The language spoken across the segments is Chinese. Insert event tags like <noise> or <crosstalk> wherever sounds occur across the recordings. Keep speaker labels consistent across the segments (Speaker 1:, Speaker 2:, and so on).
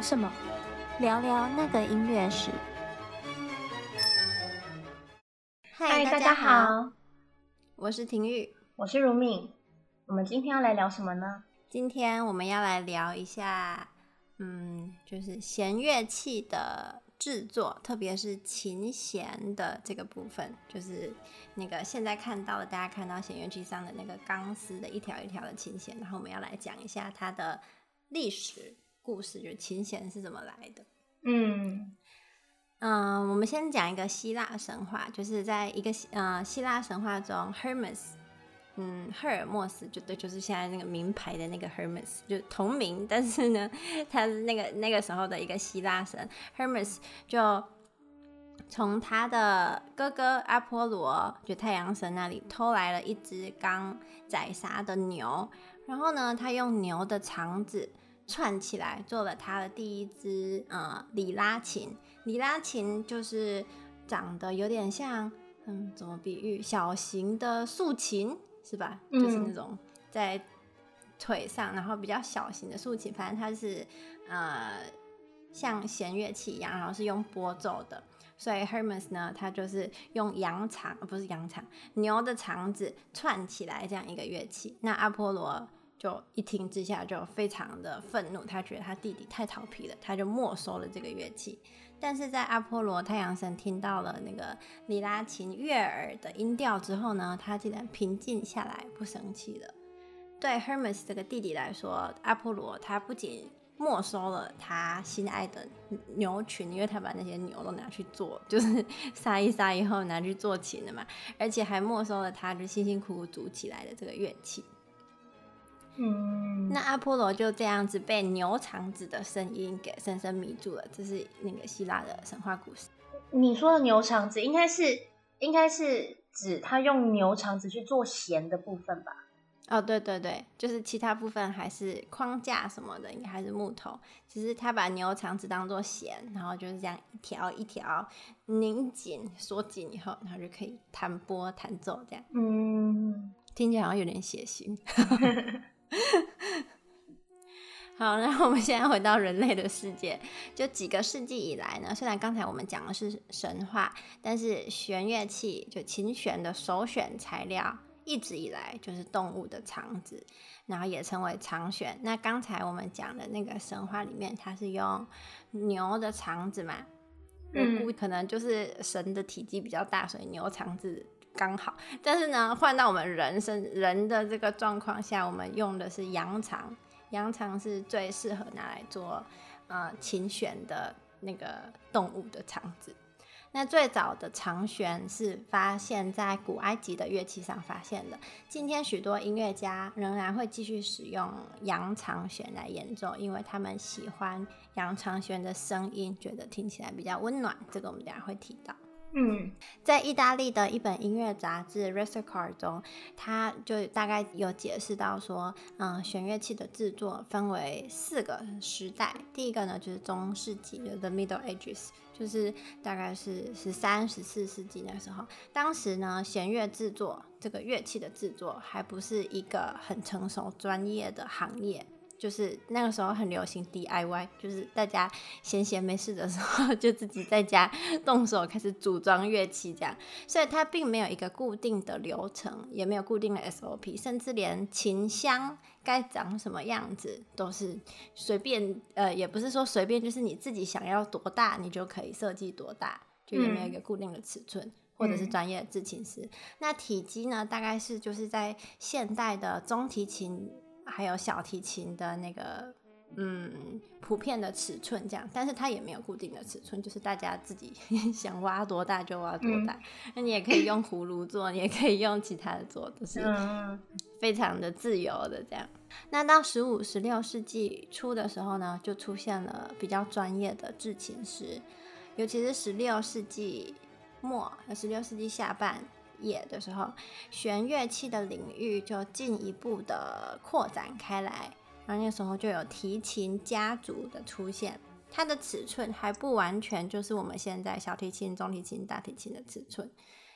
Speaker 1: 聊什么？聊聊那个音乐史。
Speaker 2: 嗨，大家好，
Speaker 3: 我是婷玉，
Speaker 2: 我是如敏。我们今天要来聊什么呢？
Speaker 3: 今天我们要来聊一下，嗯，就是弦乐器的制作，特别是琴弦的这个部分，就是那个现在看到的，大家看到弦乐器上的那个钢丝的一条一条的琴弦，然后我们要来讲一下它的历史故事，就琴弦是怎么来的。
Speaker 2: 嗯
Speaker 3: 嗯，我们先讲一个希腊神话，就是在一个呃希腊神话中，Hermes。嗯，赫尔墨斯就对，就是现在那个名牌的那个 Hermes，就同名，但是呢，<laughs> 他是那个那个时候的一个希腊神 Hermes，就从他的哥哥阿波罗，就太阳神那里偷来了一只刚宰杀的牛，然后呢，他用牛的肠子串起来做了他的第一支呃里拉琴，里拉琴就是长得有点像，嗯，怎么比喻？小型的竖琴。是吧？就是那种在腿上，然后比较小型的竖琴，反正它是呃像弦乐器一样，然后是用拨奏的。所以 Hermes 呢，他就是用羊肠，不是羊肠，牛的肠子串起来这样一个乐器。那阿波罗就一听之下就非常的愤怒，他觉得他弟弟太调皮了，他就没收了这个乐器。但是在阿波罗太阳神听到了那个里拉琴悦耳的音调之后呢，他竟然平静下来，不生气了。对 Hermes 这个弟弟来说，阿波罗他不仅没收了他心爱的牛群，因为他把那些牛都拿去做，就是杀一杀以后拿去做琴了嘛，而且还没收了他就辛辛苦苦组起来的这个乐器。
Speaker 2: 嗯，
Speaker 3: 那阿波罗就这样子被牛肠子的声音给深深迷住了。这是那个希腊的神话故事。
Speaker 2: 你说的牛肠子应该是应该是指他用牛肠子去做弦的部分吧？
Speaker 3: 哦，对对对，就是其他部分还是框架什么的，应该还是木头。只是他把牛肠子当做弦，然后就是这样一条一条拧紧锁紧以后，然后就可以弹拨弹奏这样。
Speaker 2: 嗯，
Speaker 3: 听起来好像有点血腥。<laughs> 好，那我们现在回到人类的世界。就几个世纪以来呢，虽然刚才我们讲的是神话，但是弦乐器就琴弦的首选材料，一直以来就是动物的肠子，然后也称为长弦。那刚才我们讲的那个神话里面，它是用牛的肠子嘛？嗯，可能就是神的体积比较大，所以牛肠子。刚好，但是呢，换到我们人生人的这个状况下，我们用的是羊肠，羊肠是最适合拿来做呃琴弦的那个动物的肠子。那最早的长弦是发现在古埃及的乐器上发现的。今天许多音乐家仍然会继续使用羊肠弦来演奏，因为他们喜欢羊肠弦的声音，觉得听起来比较温暖。这个我们等下会提到。
Speaker 2: 嗯，
Speaker 3: 在意大利的一本音乐杂志《Resocar》中，他就大概有解释到说，嗯，弦乐器的制作分为四个时代。第一个呢，就是中世纪，就是 The Middle Ages，就是大概是十三、十四世纪那时候。当时呢，弦乐制作这个乐器的制作还不是一个很成熟、专业的行业。就是那个时候很流行 DIY，就是大家闲闲没事的时候 <laughs> 就自己在家动手开始组装乐器这样，所以它并没有一个固定的流程，也没有固定的 SOP，甚至连琴箱该长什么样子都是随便，呃，也不是说随便，就是你自己想要多大你就可以设计多大，就也没有一个固定的尺寸，嗯、或者是专业的制琴师。那体积呢，大概是就是在现代的中提琴。还有小提琴的那个，嗯，普遍的尺寸这样，但是它也没有固定的尺寸，就是大家自己 <laughs> 想挖多大就挖多大。那、嗯、你也可以用葫芦做，你也可以用其他的做，都是非常的自由的这样。那到十五、十六世纪初的时候呢，就出现了比较专业的制琴师，尤其是十六世纪末和十六世纪下半。业的时候，弦乐器的领域就进一步的扩展开来，然后那时候就有提琴家族的出现，它的尺寸还不完全就是我们现在小提琴、中提琴、大提琴的尺寸，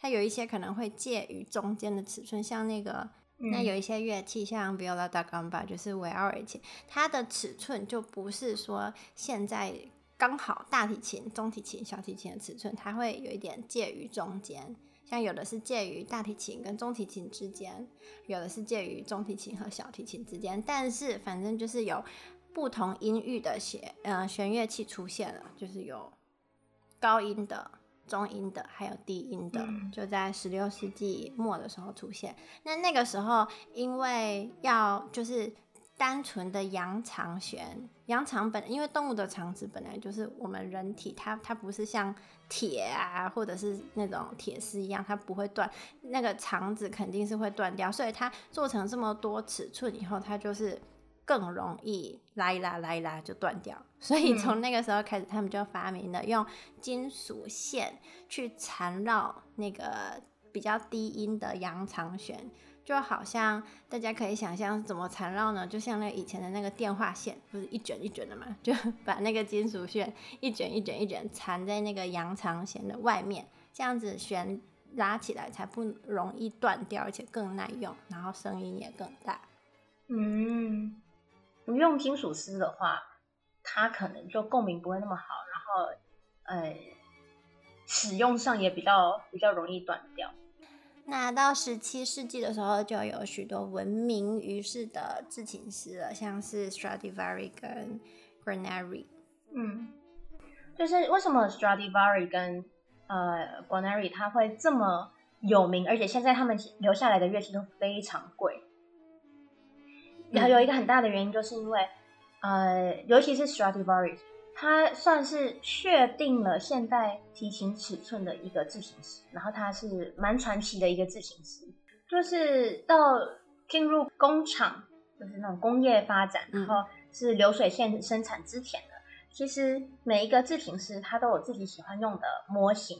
Speaker 3: 它有一些可能会介于中间的尺寸，像那个嗯、那有一些乐器，像 viola da gamba，就是维奥尔琴，它的尺寸就不是说现在刚好大提琴、中提琴、小提琴的尺寸，它会有一点介于中间。像有的是介于大提琴跟中提琴之间，有的是介于中提琴和小提琴之间，但是反正就是有不同音域的弦，呃，弦乐器出现了，就是有高音的。中音的，还有低音的，嗯、就在十六世纪末的时候出现。那那个时候，因为要就是单纯的羊肠弦，羊肠本因为动物的肠子本来就是我们人体，它它不是像铁啊或者是那种铁丝一样，它不会断，那个肠子肯定是会断掉，所以它做成这么多尺寸以后，它就是。更容易拉一拉拉一拉就断掉，所以从那个时候开始，他们就发明了用金属线去缠绕那个比较低音的羊肠弦，就好像大家可以想象怎么缠绕呢？就像那以前的那个电话线，不是一卷一卷的嘛，就 <laughs> 把那个金属线一卷一卷一卷缠在那个羊肠弦的外面，这样子弦拉起来才不容易断掉，而且更耐用，然后声音也更大。
Speaker 2: 嗯。不用金属丝的话，它可能就共鸣不会那么好，然后，呃，使用上也比较比较容易断掉。
Speaker 3: 那到十七世纪的时候，就有许多闻名于世的制琴师了，像是 Stradivari 跟 Guarneri。
Speaker 2: 嗯，就是为什么 Stradivari 跟呃 Guarneri 他会这么有名，而且现在他们留下来的乐器都非常贵。然后有一个很大的原因，就是因为，呃，尤其是 Stradivari，他算是确定了现代提琴尺寸的一个制琴师，然后他是蛮传奇的一个制琴师。就是到进入工厂，就是那种工业发展，然后是流水线生产之前的，其实每一个制琴师他都有自己喜欢用的模型。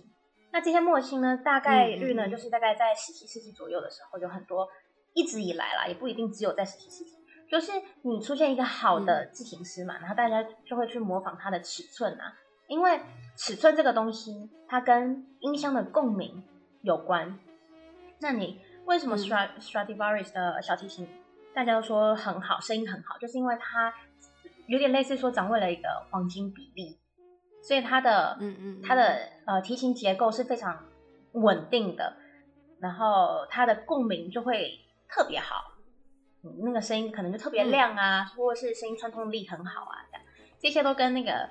Speaker 2: 那这些模型呢，大概率呢，就是大概在十七世纪左右的时候，有很多，一直以来啦，也不一定只有在十七世纪。就是你出现一个好的制琴师嘛，嗯、然后大家就会去模仿它的尺寸啊，因为尺寸这个东西，它跟音箱的共鸣有关。那你为什么 Stradivarius 的小提琴大家都说很好，声音很好，就是因为它有点类似说掌握了一个黄金比例，所以它的嗯嗯它的呃提琴结构是非常稳定的，然后它的共鸣就会特别好。那个声音可能就特别亮啊，嗯、或者是声音穿透力很好啊，这样这些都跟那个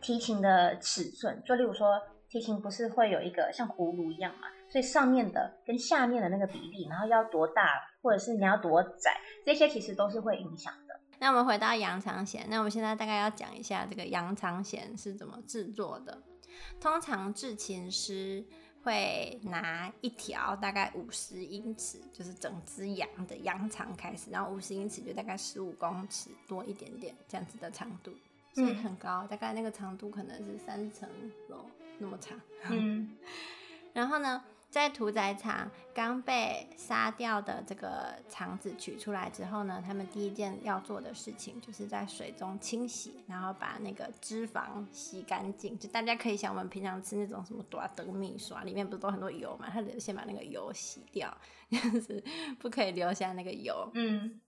Speaker 2: 提琴的尺寸，就例如说提琴不是会有一个像葫芦一样嘛，所以上面的跟下面的那个比例，然后要多大，或者是你要多窄，这些其实都是会影响的。
Speaker 3: 那我们回到羊肠弦，那我们现在大概要讲一下这个羊肠弦是怎么制作的。通常制琴师。会拿一条大概五十英尺，就是整只羊的羊肠开始，然后五十英尺就大概十五公尺多一点点这样子的长度，所以很高，嗯、大概那个长度可能是三层楼那么长。嗯，<laughs> 然后呢？在屠宰场刚被杀掉的这个肠子取出来之后呢，他们第一件要做的事情就是在水中清洗，然后把那个脂肪洗干净。就大家可以想，我们平常吃那种什么多德米刷，里面不是都很多油嘛？他得先把那个油洗掉，就是不可以留下那个油。嗯，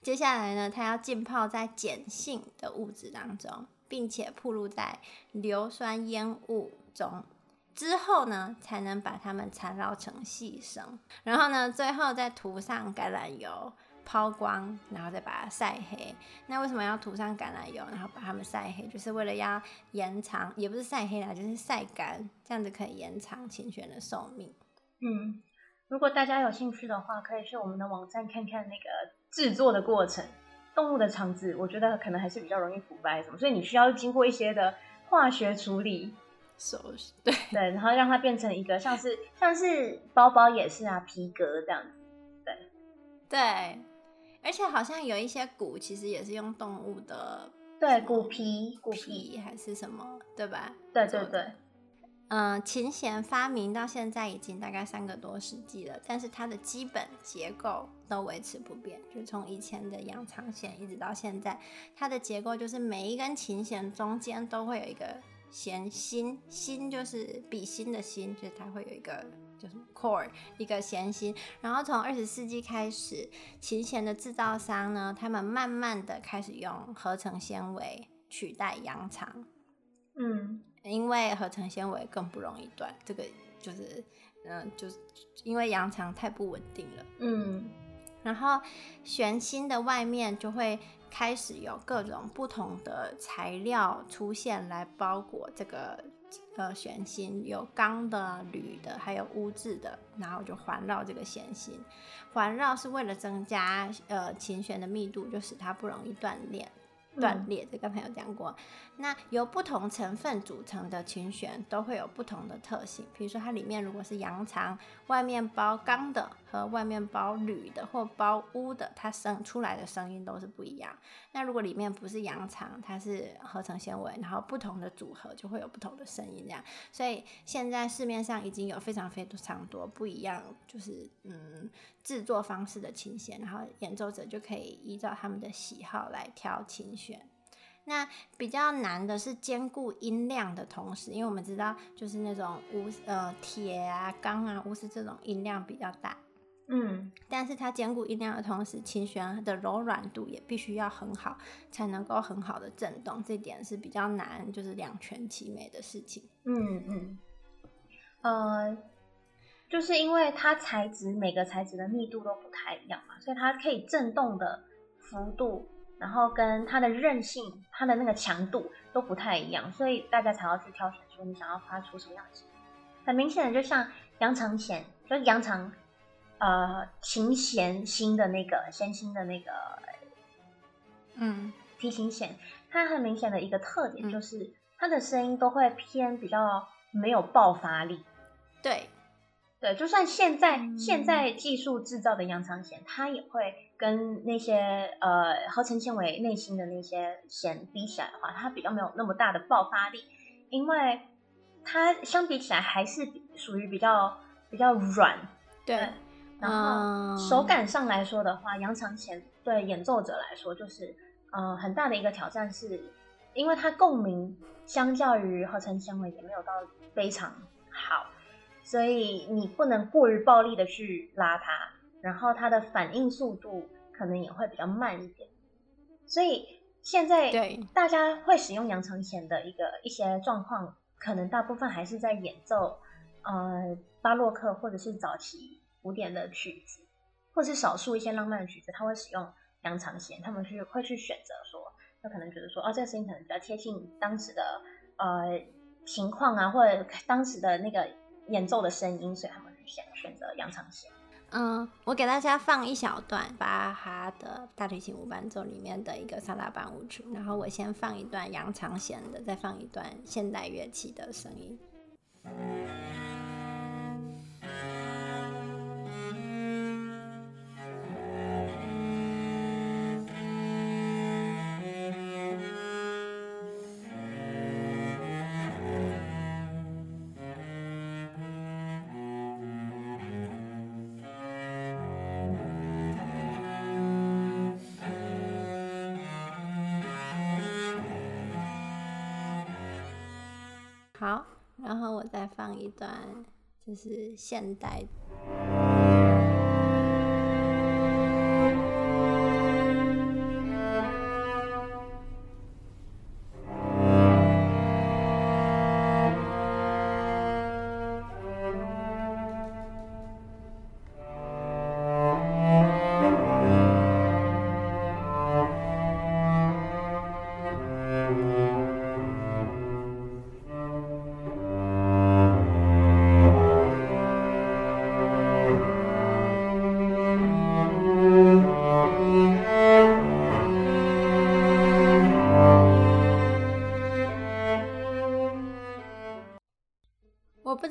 Speaker 3: 接下来呢，它要浸泡在碱性的物质当中，并且暴露在硫酸烟雾中。之后呢，才能把它们缠绕成细绳，然后呢，最后再涂上橄榄油，抛光，然后再把它晒黑。那为什么要涂上橄榄油，然后把它们晒黑？就是为了要延长，也不是晒黑啦，就是晒干，这样子可以延长琴弦的寿命。
Speaker 2: 嗯，如果大家有兴趣的话，可以去我们的网站看看那个制作的过程。动物的肠子，我觉得可能还是比较容易腐败什么，所以你需要经过一些的化学处理。
Speaker 3: 手对
Speaker 2: 对，然后让它变成一个像是像是包包也是啊，皮革这样子，对
Speaker 3: 对，而且好像有一些鼓其实也是用动物的，
Speaker 2: 对，骨皮
Speaker 3: 骨皮还是什么，对吧？
Speaker 2: 对对对，
Speaker 3: 嗯、呃，琴弦发明到现在已经大概三个多世纪了，但是它的基本结构都维持不变，就从以前的羊肠弦一直到现在，它的结构就是每一根琴弦中间都会有一个。弦心，心就是比心的心，就是它会有一个就是 core 一个弦心。然后从二十世纪开始，琴弦的制造商呢，他们慢慢的开始用合成纤维取代羊肠。
Speaker 2: 嗯，
Speaker 3: 因为合成纤维更不容易断，这个就是嗯、呃，就是因为羊肠太不稳定了。
Speaker 2: 嗯，
Speaker 3: 然后弦心的外面就会。开始有各种不同的材料出现来包裹这个呃弦心，有钢的、铝的，还有钨制的，然后就环绕这个弦心。环绕是为了增加呃琴弦的密度，就使它不容易断裂。断裂，这刚才有讲过。那由不同成分组成的琴弦都会有不同的特性。比如说，它里面如果是羊肠，外面包钢的和外面包铝的或包钨的，它声出来的声音都是不一样。那如果里面不是羊肠，它是合成纤维，然后不同的组合就会有不同的声音。这样，所以现在市面上已经有非常非常多不一样，就是嗯制作方式的琴弦，然后演奏者就可以依照他们的喜好来挑琴弦。那比较难的是兼顾音量的同时，因为我们知道，就是那种钨呃铁啊、钢啊、钨丝这种音量比较大，
Speaker 2: 嗯，
Speaker 3: 但是它兼顾音量的同时，琴弦的柔软度也必须要很好，才能够很好的震动，这点是比较难，就是两全其美的事情。
Speaker 2: 嗯嗯，呃，就是因为它材质每个材质的密度都不太一样嘛，所以它可以震动的幅度。然后跟它的韧性、它的那个强度都不太一样，所以大家才要去挑选说你想要发出什么样的声音。很明显的，就像羊肠弦，就是羊肠，呃，琴弦心的那个弦心的那个，
Speaker 3: 嗯，
Speaker 2: 提琴弦，它很明显的一个特点就是它的声音都会偏比较没有爆发力。
Speaker 3: 对，
Speaker 2: 对，就算现在现在技术制造的羊肠弦，它也会。跟那些呃合成纤维内心的那些弦比起来的话，它比较没有那么大的爆发力，因为它相比起来还是属于比较比较软。
Speaker 3: 对，
Speaker 2: 然后手感上来说的话，羊肠弦对演奏者来说就是呃很大的一个挑战是，是因为它共鸣相较于合成纤维也没有到非常好，所以你不能过于暴力的去拉它。然后它的反应速度可能也会比较慢一点，所以现在对大家会使用羊肠弦的一个一些状况，可能大部分还是在演奏呃巴洛克或者是早期古典的曲子，或是少数一些浪漫的曲子，他会使用羊肠弦，他们去会去选择说，他可能觉得说，哦，这个声音可能比较贴近当时的呃情况啊，或者当时的那个演奏的声音，所以他们想选选择杨长贤。
Speaker 3: 嗯，我给大家放一小段巴哈的大提琴五伴奏里面的一个萨拉班舞曲，然后我先放一段杨长贤的，再放一段现代乐器的声音。好，然后我再放一段，就是现代的。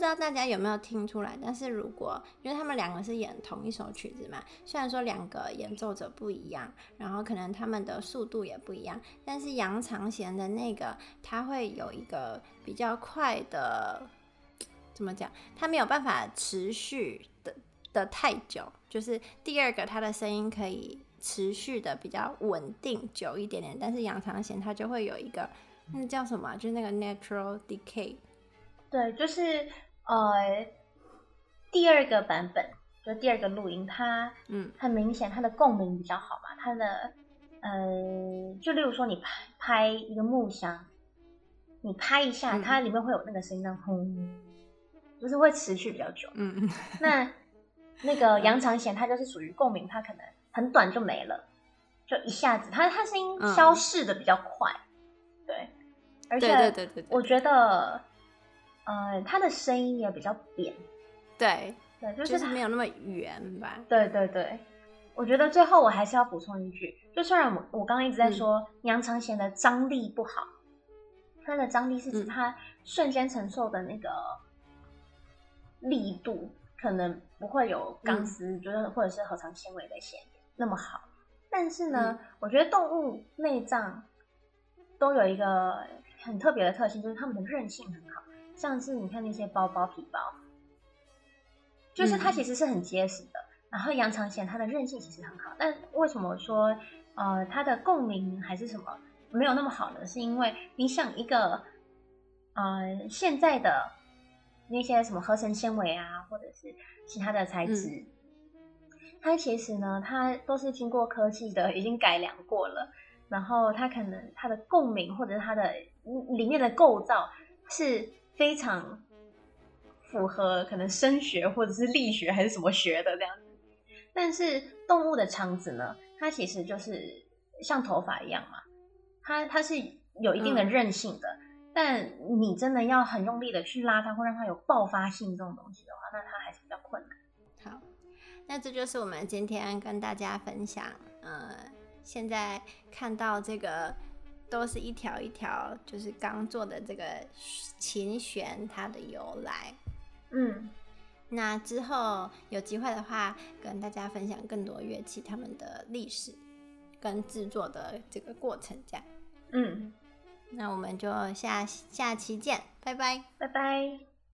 Speaker 3: 不知道大家有没有听出来？但是如果因为他们两个是演同一首曲子嘛，虽然说两个演奏者不一样，然后可能他们的速度也不一样，但是杨长贤的那个他会有一个比较快的，怎么讲？他没有办法持续的的太久，就是第二个他的声音可以持续的比较稳定久一点点，但是杨长贤他就会有一个那叫什么？就是那个 natural decay。
Speaker 2: 对，就是。呃，第二个版本，就第二个录音，它嗯，很明显它的共鸣比较好嘛，它的呃，就例如说你拍拍一个木箱，你拍一下，它里面会有那个声音，那轰，就是会持续比较久。嗯嗯。那那个 <laughs> 杨长贤，它就是属于共鸣，它可能很短就没了，就一下子，它它声音消逝的比较快。嗯、对。而且对对对对，我觉得，呃，他的声音也比较扁。
Speaker 3: 对对，就是，就是没有那么圆吧。
Speaker 2: 对对对，我觉得最后我还是要补充一句，就虽然我我刚刚一直在说杨长贤的张力不好，他的张力是指他瞬间承受的那个力度，可能不会有钢丝，就是或者是合成纤维的纤那么好。但是呢，我觉得动物内脏都有一个。很特别的特性就是它们的韧性很好，像是你看那些包包皮包，就是它其实是很结实的。嗯、然后杨长贤它的韧性其实很好，但为什么说呃它的共鸣还是什么没有那么好呢？是因为你想一个呃现在的那些什么合成纤维啊，或者是其他的材质，嗯、它其实呢它都是经过科技的已经改良过了，然后它可能它的共鸣或者是它的里面的构造是非常符合可能声学或者是力学还是什么学的这样子，但是动物的肠子呢，它其实就是像头发一样嘛，它它是有一定的韧性的，嗯、但你真的要很用力的去拉它，或让它有爆发性这种东西的话，那它还是比较困难。
Speaker 3: 好，那这就是我们今天跟大家分享，呃，现在看到这个。都是一条一条，就是刚做的这个琴弦，它的由来。嗯，那之后有机会的话，跟大家分享更多乐器它们的历史跟制作的这个过程，这样。嗯，那我们就下下期见，拜拜，
Speaker 2: 拜拜。